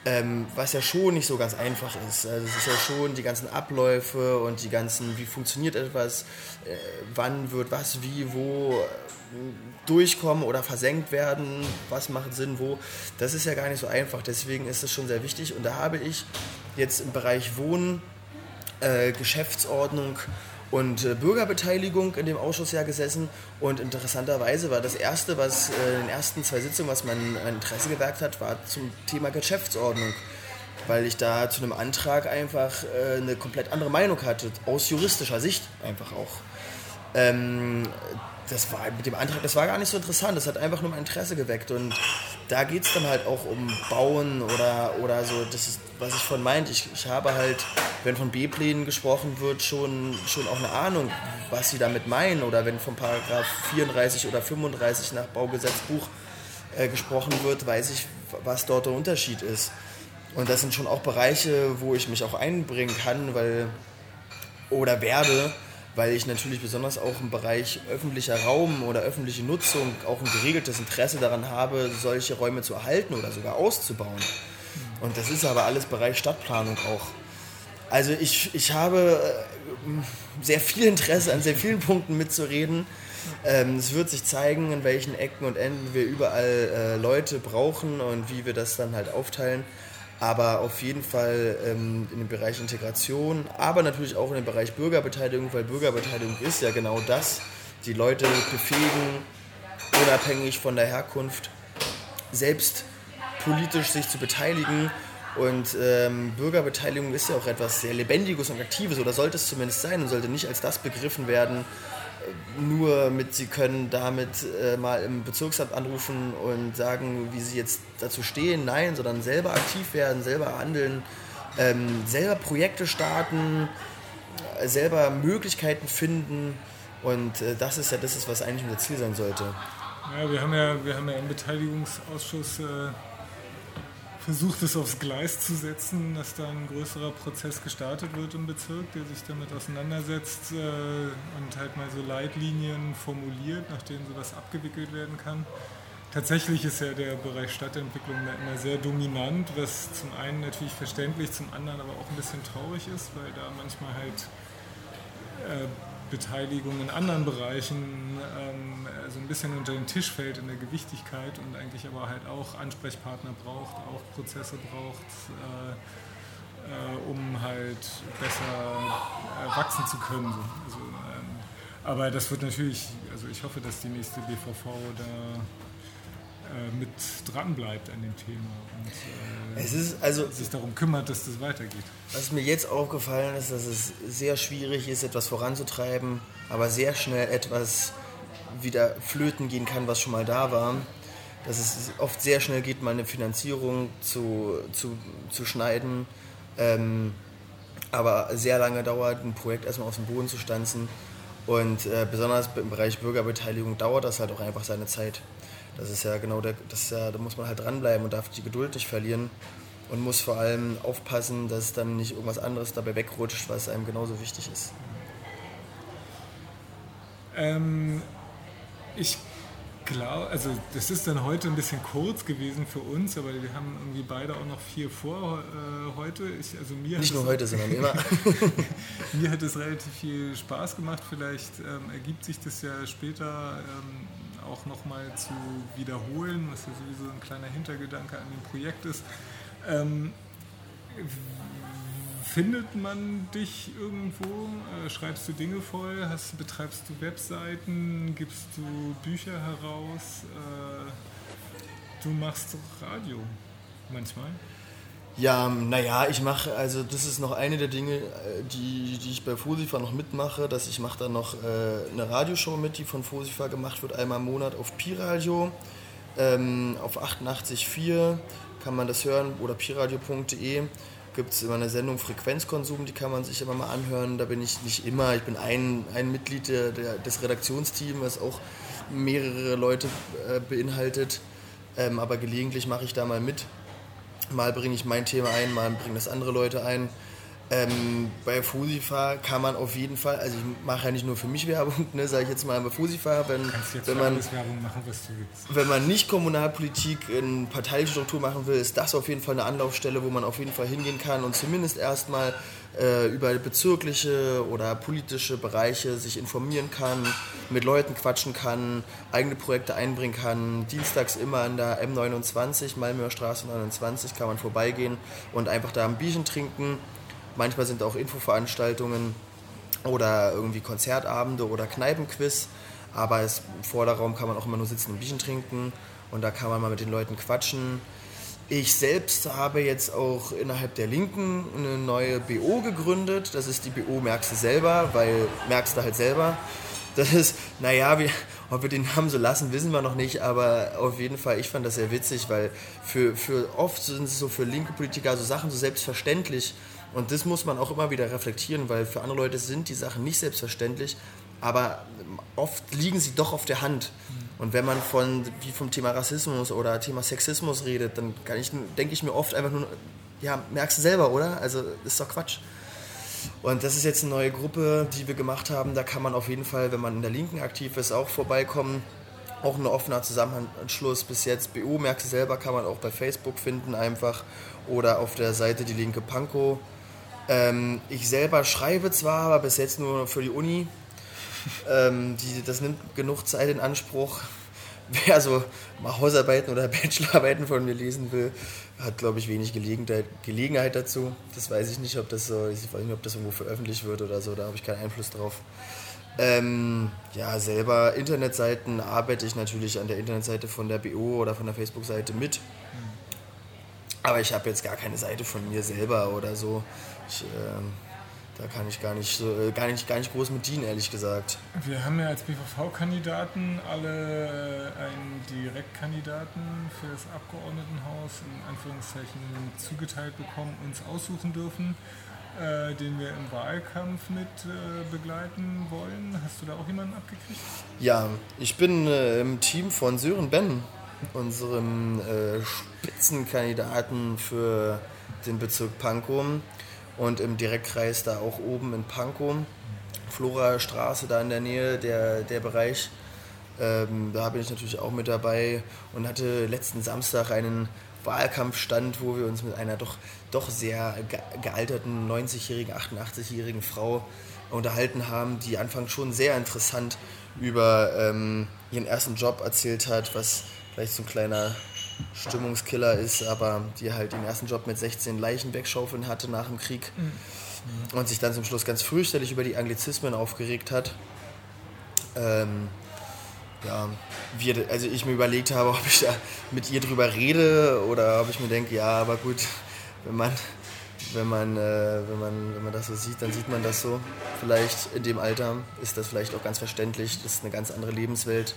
Ähm, was ja schon nicht so ganz einfach ist. Also es ist ja schon die ganzen Abläufe und die ganzen, wie funktioniert etwas, äh, wann wird was, wie, wo äh, durchkommen oder versenkt werden, was macht Sinn, wo. Das ist ja gar nicht so einfach. Deswegen ist es schon sehr wichtig. Und da habe ich jetzt im Bereich Wohnen, äh, Geschäftsordnung und äh, Bürgerbeteiligung in dem Ausschuss ja gesessen. Und interessanterweise war das erste, was äh, in den ersten zwei Sitzungen, was mein Interesse geweckt hat, war zum Thema Geschäftsordnung. Weil ich da zu einem Antrag einfach äh, eine komplett andere Meinung hatte, aus juristischer Sicht einfach auch. Ähm, das war mit dem Antrag, das war gar nicht so interessant, das hat einfach nur mein Interesse geweckt und da geht es dann halt auch um Bauen oder, oder so, das ist, was ich von meint, ich, ich habe halt, wenn von B-Plänen gesprochen wird, schon, schon auch eine Ahnung, was sie damit meinen oder wenn von Paragraph 34 oder 35 nach Baugesetzbuch äh, gesprochen wird, weiß ich, was dort der Unterschied ist. Und das sind schon auch Bereiche, wo ich mich auch einbringen kann, weil oder werde, weil ich natürlich besonders auch im Bereich öffentlicher Raum oder öffentliche Nutzung auch ein geregeltes Interesse daran habe, solche Räume zu erhalten oder sogar auszubauen. Und das ist aber alles Bereich Stadtplanung auch. Also ich, ich habe äh, sehr viel Interesse an sehr vielen Punkten mitzureden. Ähm, es wird sich zeigen, in welchen Ecken und Enden wir überall äh, Leute brauchen und wie wir das dann halt aufteilen aber auf jeden Fall ähm, in dem Bereich Integration, aber natürlich auch in dem Bereich Bürgerbeteiligung, weil Bürgerbeteiligung ist ja genau das, die Leute befähigen, unabhängig von der Herkunft, selbst politisch sich zu beteiligen. Und ähm, Bürgerbeteiligung ist ja auch etwas sehr Lebendiges und Aktives, oder sollte es zumindest sein und sollte nicht als das begriffen werden, nur mit, sie können damit äh, mal im Bezirksamt anrufen und sagen, wie sie jetzt dazu stehen. Nein, sondern selber aktiv werden, selber handeln, ähm, selber Projekte starten, äh, selber Möglichkeiten finden. Und äh, das ist ja das, ist, was eigentlich unser Ziel sein sollte. Ja, wir haben ja, wir haben ja im Beteiligungsausschuss äh, versucht es aufs Gleis zu setzen, dass da ein größerer Prozess gestartet wird im Bezirk, der sich damit auseinandersetzt äh, und halt mal so Leitlinien formuliert, nach denen sowas abgewickelt werden kann. Tatsächlich ist ja der Bereich Stadtentwicklung immer sehr dominant, was zum einen natürlich verständlich, zum anderen aber auch ein bisschen traurig ist, weil da manchmal halt äh, Beteiligung in anderen Bereichen ähm, so ein bisschen unter den Tisch fällt in der Gewichtigkeit und eigentlich aber halt auch Ansprechpartner braucht, auch Prozesse braucht, äh, äh, um halt besser äh, wachsen zu können. Also, ähm, aber das wird natürlich, also ich hoffe, dass die nächste BVV da äh, mit dran bleibt an dem Thema und äh, es ist also, sich darum kümmert, dass das weitergeht. Was mir jetzt aufgefallen ist, dass es sehr schwierig ist, etwas voranzutreiben, aber sehr schnell etwas wieder flöten gehen kann, was schon mal da war. Dass es oft sehr schnell geht, mal eine Finanzierung zu, zu, zu schneiden, ähm, aber sehr lange dauert, ein Projekt erstmal aus dem Boden zu stanzen. Und äh, besonders im Bereich Bürgerbeteiligung dauert das halt auch einfach seine Zeit. Das ist ja genau der, das ja, da muss man halt dranbleiben und darf die Geduld nicht verlieren und muss vor allem aufpassen, dass dann nicht irgendwas anderes dabei wegrutscht, was einem genauso wichtig ist. Ähm, ich glaube, also das ist dann heute ein bisschen kurz gewesen für uns, aber wir haben irgendwie beide auch noch viel vor äh, heute. Ich, also mir Nicht nur heute, sondern immer. <laughs> mir hat es relativ viel Spaß gemacht. Vielleicht ähm, ergibt sich das ja später ähm, auch nochmal zu wiederholen, was ja sowieso ein kleiner Hintergedanke an dem Projekt ist. Ähm, findet man dich irgendwo? Äh, schreibst du Dinge voll? Hast, betreibst du Webseiten? Gibst du Bücher heraus? Äh, du machst Radio manchmal? Ja, naja, ich mache, also das ist noch eine der Dinge, äh, die, die ich bei Fosifa noch mitmache, dass ich mache da noch äh, eine Radioshow mit, die von Fosifa gemacht wird, einmal im Monat auf Pi-Radio, ähm, auf 88.4 kann man das hören oder piradio.de gibt es immer eine Sendung Frequenzkonsum, die kann man sich immer mal anhören. Da bin ich nicht immer, ich bin ein, ein Mitglied der, der des Redaktionsteams, was auch mehrere Leute äh, beinhaltet. Ähm, aber gelegentlich mache ich da mal mit. Mal bringe ich mein Thema ein, mal bringen das andere Leute ein. Ähm, bei Fusifa kann man auf jeden Fall, also ich mache ja nicht nur für mich Werbung, ne, sage ich jetzt mal bei Fusifa, wenn, wenn, man, machen, wenn man nicht Kommunalpolitik in Parteistruktur machen will, ist das auf jeden Fall eine Anlaufstelle, wo man auf jeden Fall hingehen kann und zumindest erstmal äh, über bezirkliche oder politische Bereiche sich informieren kann, mit Leuten quatschen kann, eigene Projekte einbringen kann. Dienstags immer an der M29, Malmöer Straße 29, kann man vorbeigehen und einfach da ein Bierchen trinken Manchmal sind auch Infoveranstaltungen oder irgendwie Konzertabende oder Kneipenquiz. Aber im Vorderraum kann man auch immer nur sitzen und Bierchen trinken und da kann man mal mit den Leuten quatschen. Ich selbst habe jetzt auch innerhalb der Linken eine neue BO gegründet. Das ist die BO Merkst du selber, weil merkst du halt selber. Das ist, naja, wir, ob wir den Namen so lassen, wissen wir noch nicht, aber auf jeden Fall, ich fand das sehr witzig, weil für, für oft sind es so für linke Politiker so Sachen so selbstverständlich und das muss man auch immer wieder reflektieren, weil für andere Leute sind die Sachen nicht selbstverständlich, aber oft liegen sie doch auf der Hand. Und wenn man von, wie vom Thema Rassismus oder Thema Sexismus redet, dann ich, denke ich mir oft einfach nur, ja, merkst du selber, oder? Also ist doch Quatsch. Und das ist jetzt eine neue Gruppe, die wir gemacht haben. Da kann man auf jeden Fall, wenn man in der Linken aktiv ist, auch vorbeikommen. Auch ein offener Zusammenschluss bis jetzt. BU, merkst du selber, kann man auch bei Facebook finden einfach. Oder auf der Seite Die Linke Pankow ähm, ich selber schreibe zwar, aber bis jetzt nur für die Uni. Ähm, die, das nimmt genug Zeit in Anspruch. <laughs> Wer so mal Hausarbeiten oder <laughs> Bachelorarbeiten von mir lesen will, hat, glaube ich, wenig Gelegenheit, Gelegenheit dazu. Das weiß ich nicht, ob das ich weiß nicht, ob das irgendwo veröffentlicht wird oder so, da habe ich keinen Einfluss drauf. Ähm, ja, selber Internetseiten arbeite ich natürlich an der Internetseite von der BO oder von der Facebook-Seite mit. Aber ich habe jetzt gar keine Seite von mir selber oder so. Ich, äh, da kann ich gar nicht, so, äh, gar, nicht, gar nicht groß mit dienen, ehrlich gesagt. Wir haben ja als BVV-Kandidaten alle äh, einen Direktkandidaten für das Abgeordnetenhaus in Anführungszeichen zugeteilt bekommen, uns aussuchen dürfen, äh, den wir im Wahlkampf mit äh, begleiten wollen. Hast du da auch jemanden abgekriegt? Ja, ich bin äh, im Team von Sören Ben unserem äh, Spitzenkandidaten für den Bezirk Pankow und im Direktkreis da auch oben in Pankow, Flora Straße da in der Nähe, der, der Bereich. Ähm, da bin ich natürlich auch mit dabei und hatte letzten Samstag einen Wahlkampfstand, wo wir uns mit einer doch, doch sehr gealterten 90-jährigen, 88-jährigen Frau unterhalten haben, die anfangs schon sehr interessant über ähm, ihren ersten Job erzählt hat, was vielleicht so ein kleiner Stimmungskiller ist, aber die halt den ersten Job mit 16 Leichen wegschaufeln hatte nach dem Krieg mhm. und sich dann zum Schluss ganz fürchterlich über die Anglizismen aufgeregt hat. Ähm, ja, wir, also ich mir überlegt habe, <laughs> ob ich da mit ihr drüber rede oder ob ich mir denke, ja, aber gut, wenn man, wenn man, äh, wenn man, wenn man das so sieht, dann sieht man das so. Vielleicht in dem Alter ist das vielleicht auch ganz verständlich, das ist eine ganz andere Lebenswelt,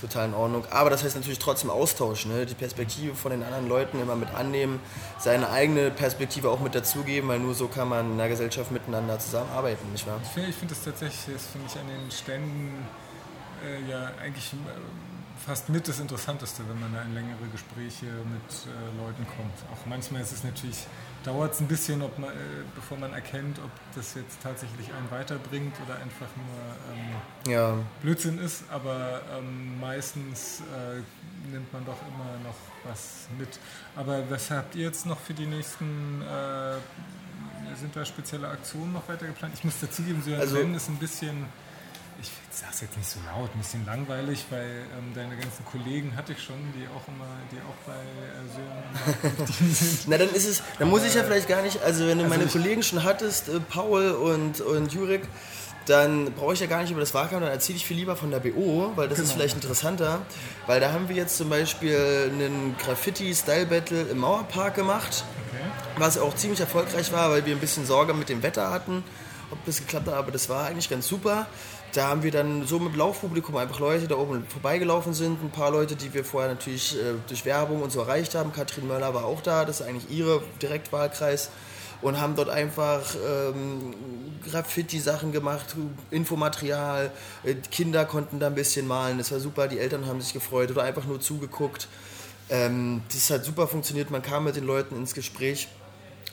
total in Ordnung. Aber das heißt natürlich trotzdem Austausch, ne? die Perspektive von den anderen Leuten immer mit annehmen, seine eigene Perspektive auch mit dazugeben, weil nur so kann man in der Gesellschaft miteinander zusammenarbeiten, nicht wahr? Ich finde find das tatsächlich, das finde ich an den Ständen äh, ja eigentlich äh, fast mit das Interessanteste, wenn man da in längere Gespräche mit äh, Leuten kommt. Auch manchmal ist es natürlich, dauert es ein bisschen, ob man, äh, bevor man erkennt, ob das jetzt tatsächlich einen weiterbringt oder einfach nur ähm, ja. Blödsinn ist, aber ähm, meistens äh, nimmt man doch immer noch was mit. Aber was habt ihr jetzt noch für die nächsten äh, sind da spezielle Aktionen noch weiter geplant? Ich muss dazugeben, so ein also, ist ein bisschen ich sag's jetzt nicht so laut, ein bisschen langweilig, weil ähm, deine ganzen Kollegen hatte ich schon, die auch immer, die auch bei äh, Sören <laughs> sind. Na, dann ist es, dann muss ich ja vielleicht gar nicht, also wenn du also meine Kollegen schon hattest, äh, Paul und, und Jurek, dann brauche ich ja gar nicht über das Wahlkampf, dann erzähle ich viel lieber von der BO, weil das genau. ist vielleicht interessanter. Weil da haben wir jetzt zum Beispiel einen Graffiti-Style-Battle im Mauerpark gemacht, okay. was auch ziemlich erfolgreich war, weil wir ein bisschen Sorge mit dem Wetter hatten, ob das geklappt hat, aber das war eigentlich ganz super da haben wir dann so mit Laufpublikum einfach Leute da oben vorbeigelaufen sind. Ein paar Leute, die wir vorher natürlich äh, durch Werbung und so erreicht haben. Katrin Möller war auch da, das ist eigentlich ihre Direktwahlkreis. Und haben dort einfach ähm, Graffiti-Sachen gemacht, Infomaterial. Äh, Kinder konnten da ein bisschen malen, das war super. Die Eltern haben sich gefreut oder einfach nur zugeguckt. Ähm, das hat super funktioniert, man kam mit den Leuten ins Gespräch.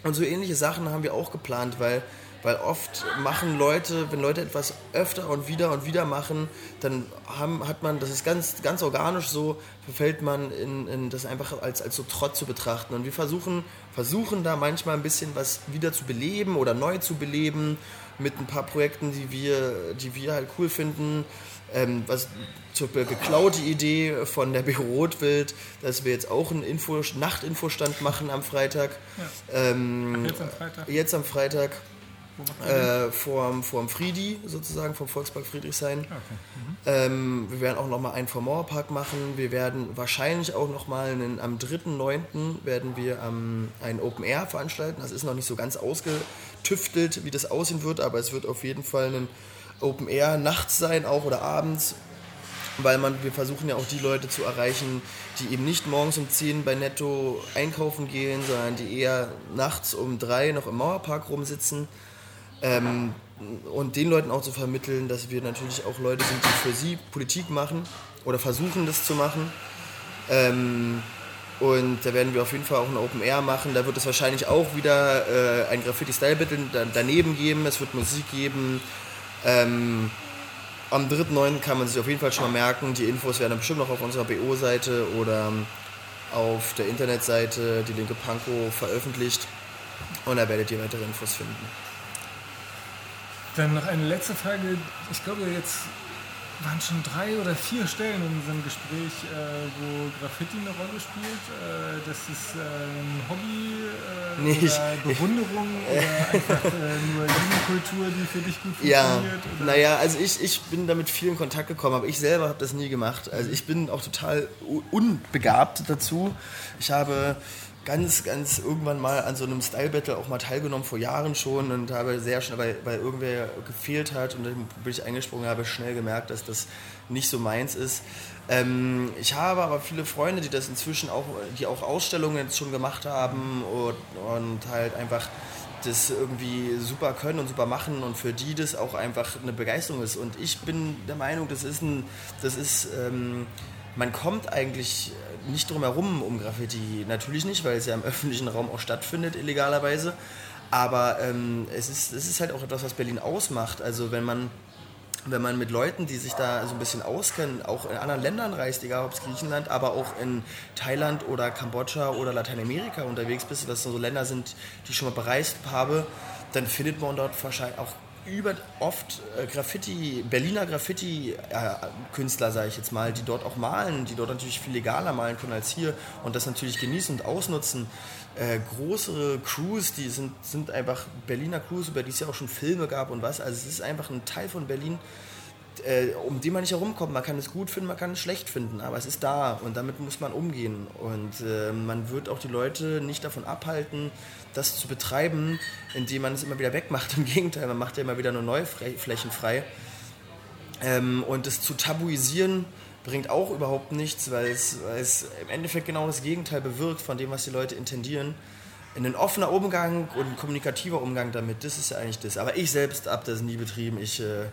Und so ähnliche Sachen haben wir auch geplant, weil weil oft machen Leute, wenn Leute etwas öfter und wieder und wieder machen, dann haben, hat man, das ist ganz, ganz organisch so, verfällt man in, in das einfach als, als so Trott zu betrachten. Und wir versuchen, versuchen da manchmal ein bisschen was wieder zu beleben oder neu zu beleben mit ein paar Projekten, die wir, die wir halt cool finden. Ähm, was zur geklaute Idee von der Büro Rotwild, dass wir jetzt auch einen Info, Nachtinfostand machen am Freitag. Ja. Ähm, jetzt am Freitag? Jetzt am Freitag. Äh, vorm, vorm Friedi sozusagen, vom Volkspark Friedrichshain. Okay. Mhm. Ähm, wir werden auch nochmal einen vom Mauerpark machen. Wir werden wahrscheinlich auch nochmal am 3.9. werden wir ähm, ein Open Air veranstalten. Das ist noch nicht so ganz ausgetüftelt, wie das aussehen wird, aber es wird auf jeden Fall ein Open Air nachts sein, auch oder abends. Weil man, wir versuchen ja auch die Leute zu erreichen, die eben nicht morgens um 10 bei Netto einkaufen gehen, sondern die eher nachts um 3 noch im Mauerpark rumsitzen ähm, und den Leuten auch zu vermitteln, dass wir natürlich auch Leute sind, die für sie Politik machen oder versuchen das zu machen. Ähm, und da werden wir auf jeden Fall auch ein Open Air machen. Da wird es wahrscheinlich auch wieder äh, ein Graffiti-Style-Battle daneben geben. Es wird Musik geben. Ähm, am 3.9. kann man sich auf jeden Fall schon mal merken. Die Infos werden bestimmt noch auf unserer BO-Seite oder auf der Internetseite, die linke Panko, veröffentlicht. Und da werdet ihr weitere Infos finden. Dann noch eine letzte Frage. Ich glaube, jetzt waren schon drei oder vier Stellen in unserem Gespräch, äh, wo Graffiti eine Rolle spielt. Äh, das ist äh, ein Hobby äh, nee, oder Bewunderung oder einfach äh, nur Jugendkultur, die für dich gut funktioniert? Ja, naja, also ich, ich bin damit viel in Kontakt gekommen, aber ich selber habe das nie gemacht. Also ich bin auch total unbegabt dazu. Ich habe ganz, ganz irgendwann mal an so einem Style Battle auch mal teilgenommen, vor Jahren schon und habe sehr schnell, weil, weil irgendwer gefehlt hat und dann bin ich eingesprungen, habe schnell gemerkt, dass das nicht so meins ist. Ähm, ich habe aber viele Freunde, die das inzwischen auch, die auch Ausstellungen jetzt schon gemacht haben und, und halt einfach das irgendwie super können und super machen und für die das auch einfach eine Begeisterung ist. Und ich bin der Meinung, das ist ein, das ist ähm, man kommt eigentlich nicht drum herum um Graffiti. Natürlich nicht, weil es ja im öffentlichen Raum auch stattfindet, illegalerweise. Aber ähm, es, ist, es ist halt auch etwas, was Berlin ausmacht. Also wenn man, wenn man mit Leuten, die sich da so ein bisschen auskennen, auch in anderen Ländern reist, egal ob es Griechenland, aber auch in Thailand oder Kambodscha oder Lateinamerika unterwegs bist, was so Länder sind, die ich schon mal bereist habe, dann findet man dort wahrscheinlich auch über oft äh, Graffiti, Berliner Graffiti-Künstler, sage ich jetzt mal, die dort auch malen, die dort natürlich viel legaler malen können als hier und das natürlich genießen und ausnutzen. Äh, größere Crews, die sind, sind einfach Berliner Crews, über die es ja auch schon Filme gab und was. Also es ist einfach ein Teil von Berlin, äh, um den man nicht herumkommt. Man kann es gut finden, man kann es schlecht finden, aber es ist da und damit muss man umgehen. Und äh, man wird auch die Leute nicht davon abhalten, das zu betreiben, indem man es immer wieder wegmacht. <laughs> Im Gegenteil, man macht ja immer wieder nur neue Flächen frei. Ähm, und es zu tabuisieren bringt auch überhaupt nichts, weil es, weil es im Endeffekt genau das Gegenteil bewirkt von dem, was die Leute intendieren. Ein offener Umgang und ein kommunikativer Umgang damit, das ist ja eigentlich das. Aber ich selbst habe das nie betrieben. Ich äh,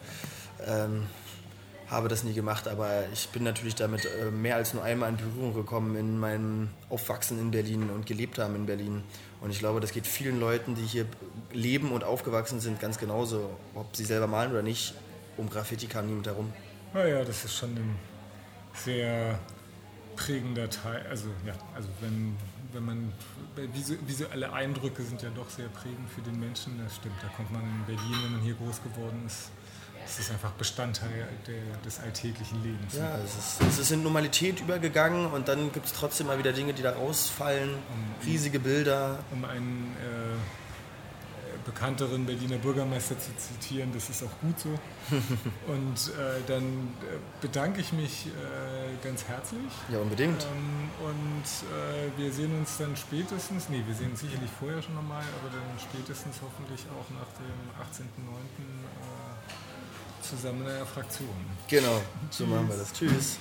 ähm, habe das nie gemacht, aber ich bin natürlich damit äh, mehr als nur einmal in Berührung gekommen in meinem Aufwachsen in Berlin und gelebt haben in Berlin. Und ich glaube, das geht vielen Leuten, die hier leben und aufgewachsen sind, ganz genauso, ob sie selber malen oder nicht. Um Graffiti kam niemand herum. Naja, das ist schon ein sehr prägender Teil. Also ja, also wenn, wenn man visuelle Eindrücke sind ja doch sehr prägend für den Menschen. Das stimmt. Da kommt man in Berlin, wenn man hier groß geworden ist, es ist einfach Bestandteil der, des alltäglichen Lebens. Ja, es ist, es ist in Normalität übergegangen und dann gibt es trotzdem mal wieder Dinge, die da rausfallen. Um, riesige Bilder. Um einen äh, bekannteren Berliner Bürgermeister zu zitieren, das ist auch gut so. <laughs> und äh, dann äh, bedanke ich mich äh, ganz herzlich. Ja, unbedingt. Ähm, und äh, wir sehen uns dann spätestens, nee, wir sehen uns sicherlich vorher schon nochmal, aber dann spätestens hoffentlich auch nach dem 18.09 zusammen in einer Fraktion. Genau, so machen wir das. Tschüss.